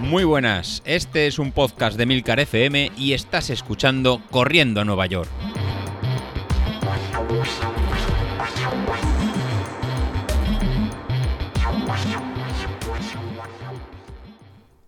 Muy buenas, este es un podcast de Milcar FM y estás escuchando Corriendo a Nueva York.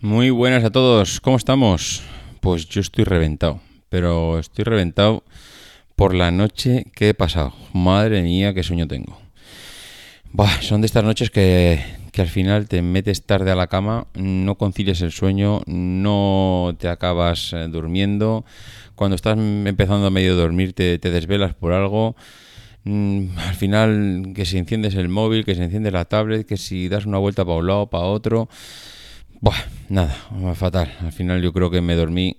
Muy buenas a todos, ¿cómo estamos? Pues yo estoy reventado, pero estoy reventado por la noche que he pasado. Madre mía, qué sueño tengo. son de estas noches que, que al final te metes tarde a la cama, no concilias el sueño, no te acabas eh, durmiendo. Cuando estás empezando a medio dormir te, te desvelas por algo. Mm, al final que si enciendes el móvil, que se enciende la tablet, que si das una vuelta para un lado, para otro. Buah, nada, fatal. Al final yo creo que me dormí,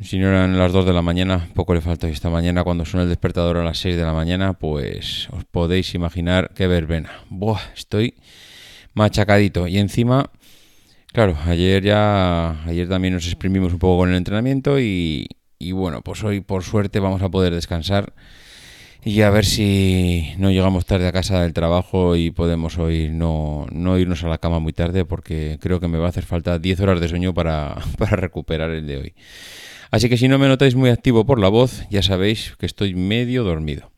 si no eran las 2 de la mañana, poco le faltó. Esta mañana cuando suena el despertador a las 6 de la mañana, pues os podéis imaginar qué verbena. Buah, estoy machacadito. Y encima, claro, ayer ya, ayer también nos exprimimos un poco con el entrenamiento y, y bueno, pues hoy por suerte vamos a poder descansar y a ver si no llegamos tarde a casa del trabajo y podemos hoy no, no irnos a la cama muy tarde porque creo que me va a hacer falta 10 horas de sueño para, para recuperar el de hoy. Así que si no me notáis muy activo por la voz, ya sabéis que estoy medio dormido.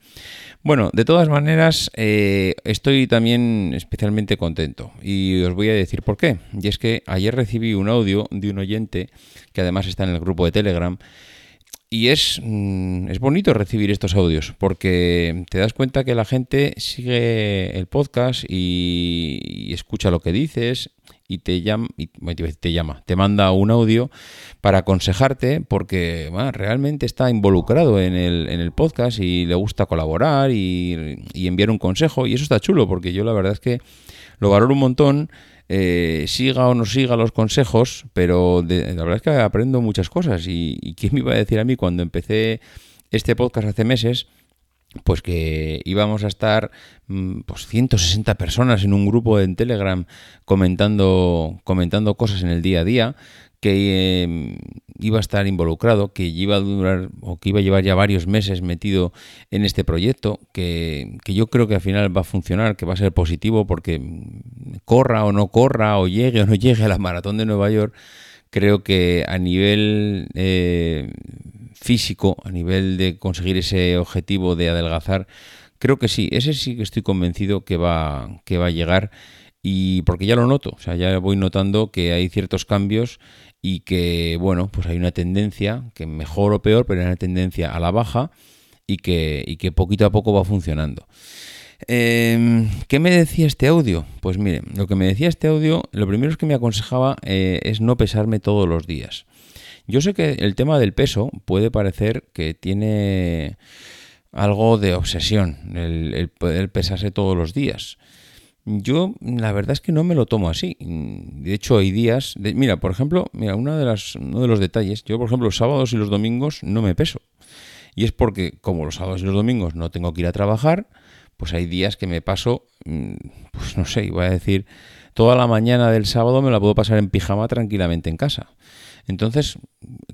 Bueno, de todas maneras, eh, estoy también especialmente contento y os voy a decir por qué. Y es que ayer recibí un audio de un oyente que además está en el grupo de Telegram y es, mm, es bonito recibir estos audios porque te das cuenta que la gente sigue el podcast y, escucha lo que dices y te llama, y, te llama, te manda un audio para aconsejarte porque realmente está involucrado en el, en el podcast y le gusta colaborar y, y enviar un consejo y eso está chulo porque yo la verdad es que lo valoro un montón eh, siga o no siga los consejos, pero la verdad es que aprendo muchas cosas. Y, y quién me iba a decir a mí cuando empecé este podcast hace meses, pues que íbamos a estar mm, pues 160 personas en un grupo en Telegram comentando comentando cosas en el día a día que em, iba a estar involucrado, que iba a durar o que iba a llevar ya varios meses metido en este proyecto, que, yo creo que al final va a funcionar, que va a ser positivo porque mm, corra o no corra, o llegue o no llegue a la maratón de Nueva York, creo que a nivel eh, físico, a nivel de conseguir ese objetivo de adelgazar, creo que sí, ese sí que estoy convencido que va, que va a llegar y porque ya lo noto, o sea, ya voy notando que hay ciertos cambios y que, bueno, pues hay una tendencia, que mejor o peor, pero hay una tendencia a la baja y que, y que poquito a poco va funcionando. Em, ¿Qué me decía este audio? Pues mire, lo que me decía este audio, lo primero es que me aconsejaba eh, es no pesarme todos los días. Yo sé que el tema del peso puede parecer que tiene algo de obsesión, el poder pesarse todos los días. Yo la verdad es que no me lo tomo así. De hecho, hay días... mira, por ejemplo, mira, una de las, uno de los detalles, yo por ejemplo los sábados y los domingos no me peso. Y es porque como los sábados y los domingos no tengo que ir a trabajar, pues hay días que me paso, mm, pues no sé, voy a decir, toda la mañana del sábado me la puedo pasar en pijama tranquilamente en casa. Entonces,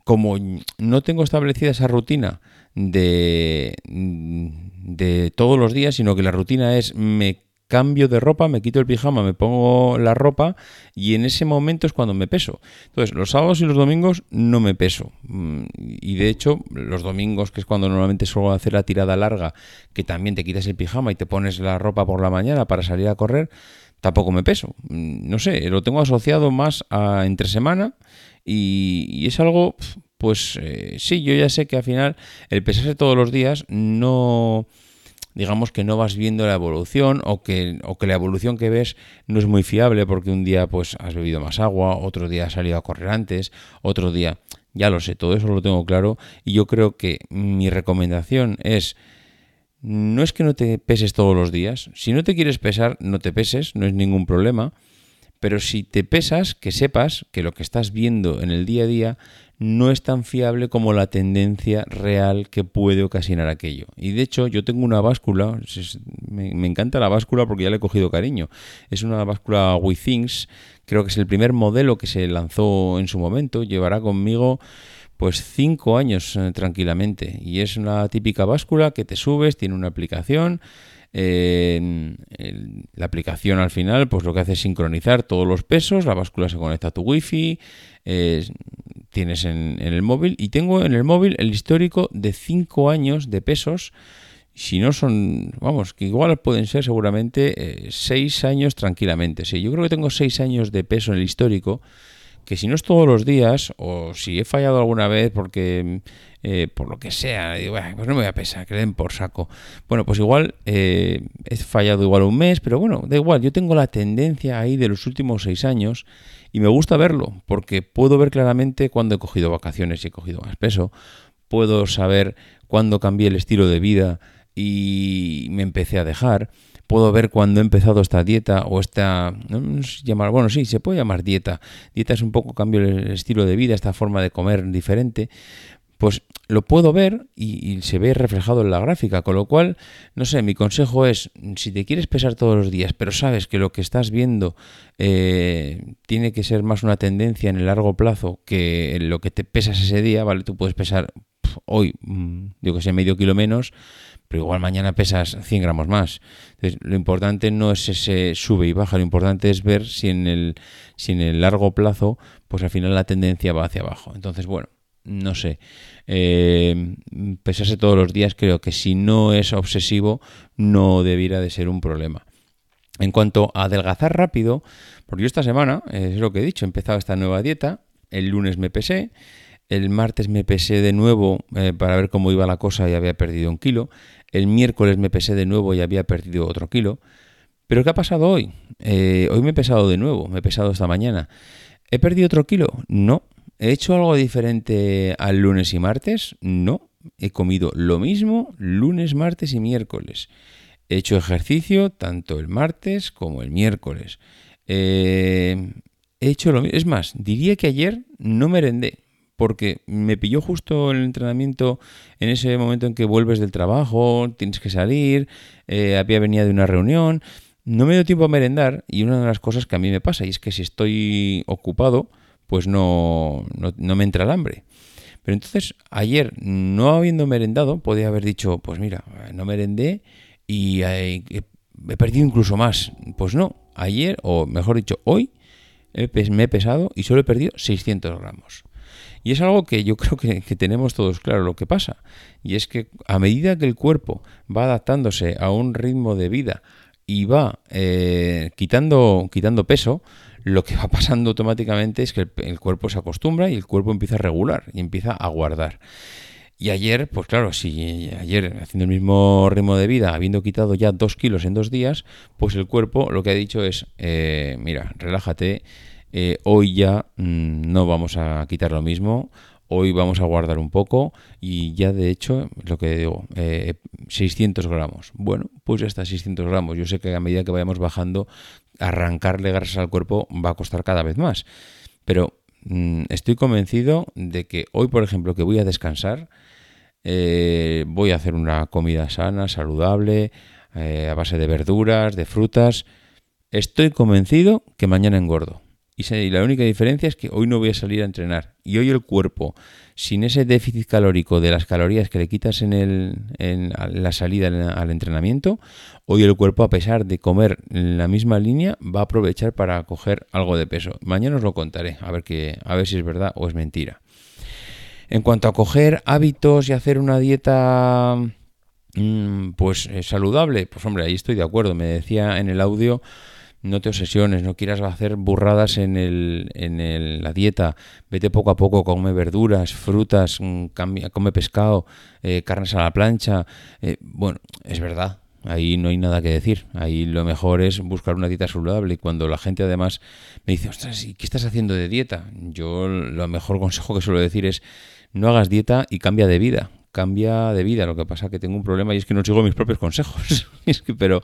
como no tengo establecida esa rutina de, de todos los días, sino que la rutina es me cambio de ropa, me quito el pijama, me pongo la ropa y en ese momento es cuando me peso. Entonces, los sábados y los domingos no me peso. Mm, y de hecho, los domingos, que es cuando normalmente suelo hacer la tirada larga, que también te quitas el pijama y te pones la ropa por la mañana para salir a correr, tampoco me peso. Mm, no sé, lo tengo asociado más a entre semana y, es algo, pues eh, sí, yo ya sé que al final el pesarse todos los días no digamos que no vas viendo la evolución o que, o que la evolución que ves no es muy fiable porque un día pues has bebido más agua, otro día has salido a correr antes, otro día, ya lo sé, todo eso lo tengo claro y yo creo que mi recomendación es no es que no te peses todos los días, si no te quieres pesar, no te peses, no es ningún problema, pero si te pesas, que sepas que lo que estás viendo en el día a día no es tan fiable como la tendencia real que puede ocasionar aquello. Y de hecho, yo tengo una báscula, me, encanta la báscula porque ya le he cogido cariño. Es una báscula WeThings, creo que es el primer modelo que se lanzó en su momento, llevará conmigo pues cinco años eh, tranquilamente. Y es una típica báscula que te subes, tiene una aplicación la aplicación al final, pues lo que hace es sincronizar todos los pesos, la báscula se conecta a tu wifi, tienes en, el móvil y tengo en el móvil el histórico de 5 años de pesos. Si no son, vamos, que igual pueden ser seguramente 6 años tranquilamente. Sí, yo creo que tengo 6 años de peso en el histórico que si no es todos los días, o si he fallado alguna vez porque eh, por lo que sea, digo, pues no me voy a pesar, que den por saco. Bueno, pues igual eh, he fallado igual un mes, pero bueno, da igual, yo tengo la tendencia ahí de los últimos seis años y me gusta verlo, porque puedo ver claramente cuándo he cogido vacaciones y he cogido más peso, puedo saber cuándo cambié el estilo de vida y me empecé a dejar puedo ver cuando he empezado esta dieta o esta, no sé llamar, bueno, sí, se puede llamar dieta. Dieta es un poco cambio el estilo de vida, esta forma de comer diferente. Pues lo puedo ver y, se ve reflejado en la gráfica, con lo cual, no sé, mi consejo es, si te quieres pesar todos los días, pero sabes que lo que estás viendo eh, tiene que ser más una tendencia en el largo plazo que lo que te pesas ese día, ¿vale? Tú puedes pesar hoy, mm, digo que sé, medio kilo menos, pero igual mañana pesas 100 gramos más. Entonces, lo importante no es ese sube y baja, lo importante es ver si en el, si en el largo plazo, pues al final la tendencia va hacia abajo. Entonces, bueno, no sé. Eh, pesarse todos los días creo que si no es obsesivo no debiera de ser un problema. En cuanto a adelgazar rápido, porque yo esta semana, es lo que he dicho, he empezado esta nueva dieta, el lunes me pesé, el martes me pesé de nuevo eh, para ver cómo iba la cosa y había perdido un kilo. El miércoles me pesé de nuevo y había perdido otro kilo. Pero ¿qué ha pasado hoy? Eh, hoy me he pesado de nuevo, me he pesado esta mañana. ¿He perdido otro kilo? No. ¿He hecho algo diferente al lunes y martes? No. He comido lo mismo lunes, martes y miércoles. He hecho ejercicio tanto el martes como el miércoles. Eh, he hecho lo mismo. Es más, diría que ayer no merendé porque me pilló justo el entrenamiento en ese momento en que vuelves del trabajo, tienes que salir, eh, había venido de una reunión, no me dio tiempo a merendar y una de las cosas que a mí me pasa y es que si estoy ocupado, pues no, no, me entra el hambre. Pero entonces ayer, no habiendo merendado, podía haber dicho, pues mira, no merendé y he, he perdido incluso más. Pues no, ayer, o mejor dicho, hoy, me he pesado y solo he perdido 600 gramos. Y es algo que yo creo que, tenemos todos claro lo que pasa. Y es que a medida que el cuerpo va adaptándose a un ritmo de vida y va eh, quitando, quitando peso, lo que va pasando automáticamente es que el, cuerpo se acostumbra y el cuerpo empieza a regular y empieza a guardar. Y ayer, pues claro, si ayer haciendo el mismo ritmo de vida, habiendo quitado ya dos kilos en dos días, pues el cuerpo lo que ha dicho es, eh, mira, relájate, eh, hoy ya mm, no vamos a quitar lo mismo, hoy vamos a guardar un poco y ya de hecho, lo que digo, 600 eh, gramos. Bueno, pues ya está, 600 gramos. Yo sé que a medida que vayamos bajando, arrancarle grasas al cuerpo va a costar cada vez más. Pero mm, estoy convencido de que hoy, por ejemplo, que voy a descansar, eh, voy a hacer una comida sana, saludable, a base de verduras, de frutas. Estoy convencido que mañana engordo. Y la única diferencia es que hoy no voy a salir a entrenar. Y hoy el cuerpo, sin ese déficit calórico de las calorías que le quitas en, el, en la salida al entrenamiento, hoy el cuerpo, a pesar de comer la misma línea, va a aprovechar para coger algo de peso. Mañana os lo contaré, a ver, que, a ver si es verdad o es mentira. En cuanto a coger hábitos y hacer una dieta mm, pues eh, saludable, pues hombre, ahí estoy de acuerdo. Me decía en el audio no te obsesiones, no quieras hacer burradas en, el, en la dieta, vete poco a poco, come verduras, frutas, mm, come pescado, eh, carnes a la plancha. Eh, bueno, es verdad, ahí no hay nada que decir, ahí lo mejor es buscar una dieta saludable y cuando la gente además me dice, ostras, ¿y qué estás haciendo de dieta? Yo lo mejor consejo que suelo decir es, no hagas dieta y cambia de vida cambia de vida. Lo que pasa es que tengo un problema y es que no sigo mis propios consejos. pero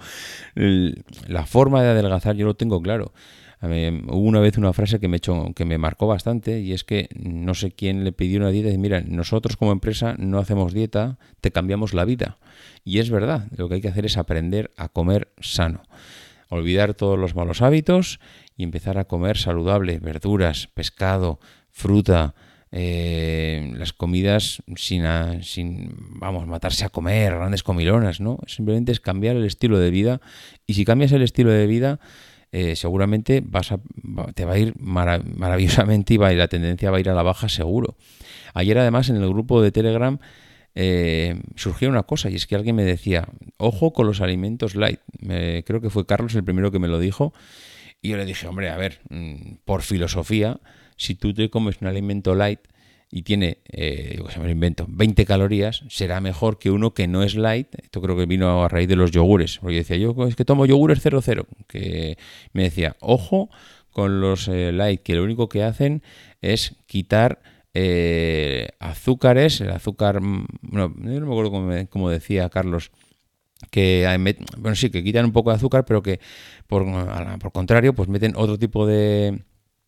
la forma de adelgazar yo lo tengo claro. hubo una vez una frase que me, echó, que me marcó bastante y es que no sé quién le pidió una dieta y dice, mira, nosotros como empresa no hacemos dieta, te cambiamos la vida. Y es verdad, lo que hay que hacer es aprender a comer sano. Olvidar todos los malos hábitos y empezar a comer saludable, verduras, pescado, fruta, eh, las comidas sin, sin, vamos, matarse a comer, grandes comilonas, ¿no? Simplemente es cambiar el estilo de vida y si cambias el estilo de vida, eh, seguramente vas a, te va a ir maravillosamente y, va, y la tendencia va a ir a la baja seguro. Ayer además en el grupo de Telegram eh, surgió una cosa y es que alguien me decía, ojo con los alimentos light. creo que fue Carlos el primero que me lo dijo y yo le dije, hombre, a ver, mm, por filosofía, si tú te comes un alimento light y tiene, eh, me lo invento, 20 calorías, será mejor que uno que no es light. Esto creo que vino a raíz de los yogures. Porque decía, yo es que tomo yogures 00. Que me decía, ojo con los eh, light, que lo único que hacen es quitar eh, azúcares, el azúcar, mm, no, no me acuerdo cómo, decía Carlos, que bueno sí que quitan un poco de azúcar pero que por, por contrario pues meten otro tipo de,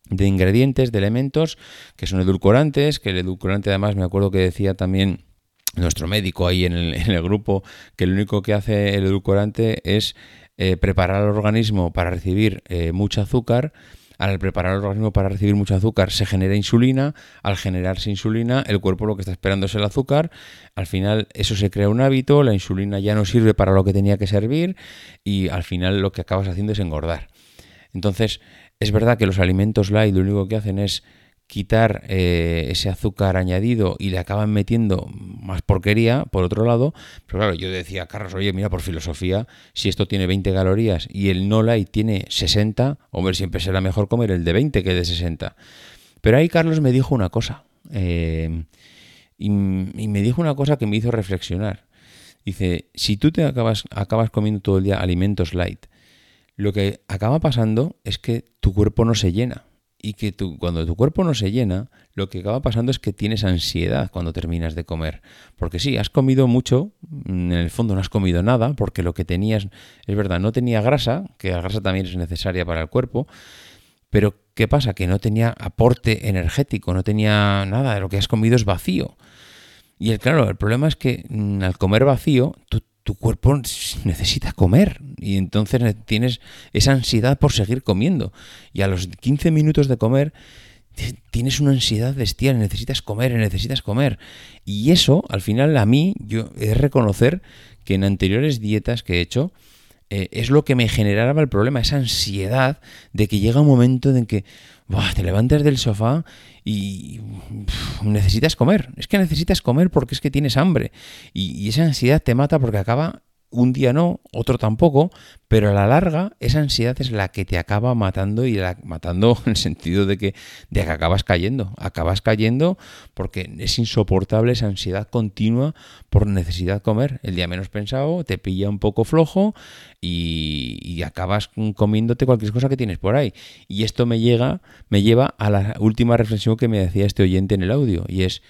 de ingredientes, de elementos que son edulcorantes, que el edulcorante además me acuerdo que decía también nuestro médico ahí en el, grupo que lo único que hace el edulcorante es eh, preparar al organismo para recibir eh, mucho azúcar. Al preparar el organismo para recibir mucho azúcar se genera insulina, al generarse insulina el cuerpo lo que está esperando es el azúcar, al final eso se crea un hábito, la insulina ya no sirve para lo que tenía que servir y al final lo que acabas haciendo es engordar. Entonces, es verdad que los alimentos light lo único que hacen es quitar eh, ese azúcar añadido y le acaban metiendo más porquería, por otro lado. Pero claro, yo decía, Carlos, oye, mira, por filosofía, si esto tiene 20 calorías y el no light tiene 60, hombre, siempre será mejor comer el de 20 que el de 60. Pero ahí Carlos me dijo una cosa, eh, y, y, me dijo una cosa que me hizo reflexionar. Dice, si tú te acabas, acabas comiendo todo el día alimentos light, lo que acaba pasando es que tu cuerpo no se llena. Y que tú, cuando tu cuerpo no se llena, lo que acaba pasando es que tienes ansiedad cuando terminas de comer. Porque sí, has comido mucho, en el fondo no has comido nada, porque lo que tenías, es verdad, no tenía grasa, que la grasa también es necesaria para el cuerpo, pero ¿qué pasa? Que no tenía aporte energético, no tenía nada, lo que has comido es vacío. Y el, claro, el problema es que mm, al comer vacío, tú tu cuerpo necesita comer y entonces tienes esa ansiedad por seguir comiendo. Y a los 15 minutos de comer tienes una ansiedad bestial, necesitas comer, necesitas comer. Y eso, al final, a mí, yo de reconocer que en anteriores dietas que he hecho, eh, es lo que me generaba el problema, esa ansiedad de que llega un momento en que te levantas del sofá y necesitas comer. Es que necesitas comer porque es que tienes hambre. y esa ansiedad te mata porque acaba un día no, otro tampoco, pero a la larga esa ansiedad es la que te acaba matando y la, matando en el sentido de que, de que acabas cayendo, acabas cayendo porque es insoportable esa ansiedad continua por necesidad de comer. El día menos pensado te pilla un poco flojo y, y acabas comiéndote cualquier cosa que tienes por ahí. Y esto me llega, me lleva a la última reflexión que me decía este oyente en el audio y es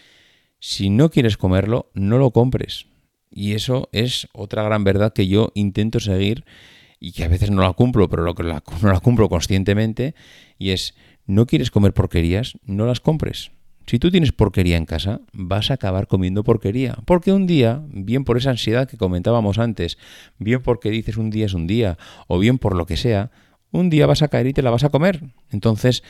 si no quieres comerlo, no lo compres y eso es otra gran verdad que yo intento seguir y que a veces no la cumplo, pero lo que no la cumplo conscientemente, y es, no quieres comer porquerías, no las compres. Si tú tienes porquería en casa, vas a acabar comiendo porquería. Porque un día, bien por esa ansiedad que comentábamos antes, bien porque dices un día es un día, o bien por lo que sea, un día vas a caer y te la vas a comer. Entonces,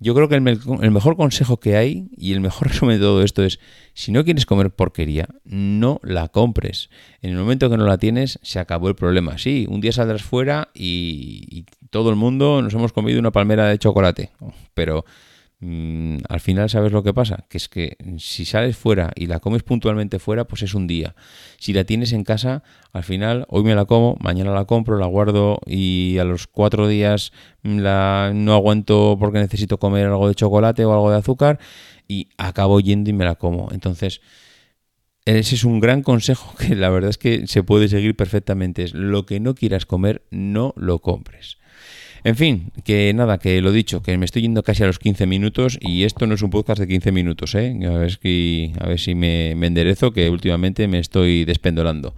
yo creo que el, mejor consejo que hay y el mejor resumen de todo esto es, si no quieres comer porquería, no la compres. En el momento que no la tienes, se acabó el problema. Sí, un día saldrás fuera y, y todo el mundo nos hemos comido una palmera de chocolate, pero Mm, al final sabes lo que pasa, que es que si sales fuera y la comes puntualmente fuera, pues es un día. Si la tienes en casa, al final hoy me la como, mañana la compro, la guardo y a los cuatro días la, no aguanto porque necesito comer algo de chocolate o algo de azúcar y acabo yendo y me la como. Entonces, ese es un gran consejo que la verdad es que se puede seguir perfectamente. Es lo que no quieras comer, no lo compres. En fin, que nada, que lo dicho, que me estoy yendo casi a los 15 minutos y esto no es un podcast de 15 minutos, ¿eh? A ver si, a ver si me, me enderezo, que últimamente me estoy despendolando.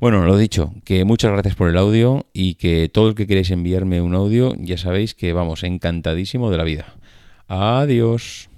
Bueno, lo dicho, que muchas gracias por el audio y que todo el que queréis enviarme un audio, ya sabéis que vamos, encantadísimo de la vida. Adiós.